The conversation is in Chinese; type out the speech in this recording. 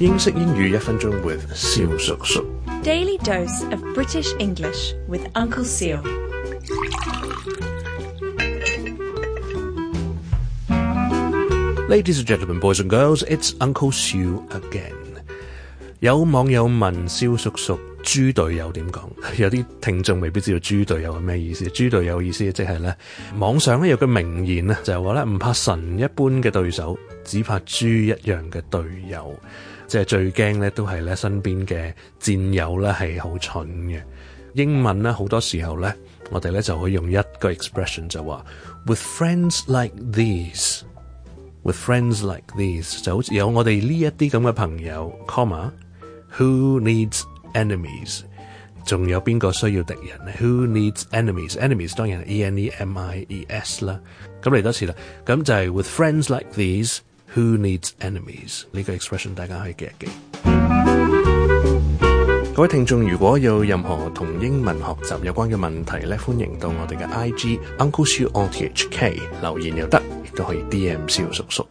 英式英语一分钟 with 萧叔叔。Daily dose of British English with Uncle Sue。Ladies and gentlemen, boys and girls，it's Uncle Sue again。有网友问萧叔叔猪队友点讲？有啲听众未必知道猪队友系咩意思。猪队友意思即系咧，网上咧有个名言啊，就系话咧唔怕神一般嘅对手。只怕猪一样嘅队友，即系最惊咧，都系咧身边嘅战友咧系好蠢嘅。英文咧好多时候咧，我哋咧就可以用一个 expression 就话 w i t h friends like these，With friends like these 就好似有我哋呢一啲咁嘅朋友，comma，Who needs enemies？仲有边个需要敌人？Who needs enemies？Enemies 當然係 e n e m i e s 啦，咁嚟多次啦。咁就系 With friends like these。Who needs enemies？呢个 expression 大家可以记一记。各位听众，如果有任何同英文学习有关嘅问题咧，欢迎到我哋嘅 IG Uncle s h u onthk 留言又得，亦都可以 D M 小叔叔。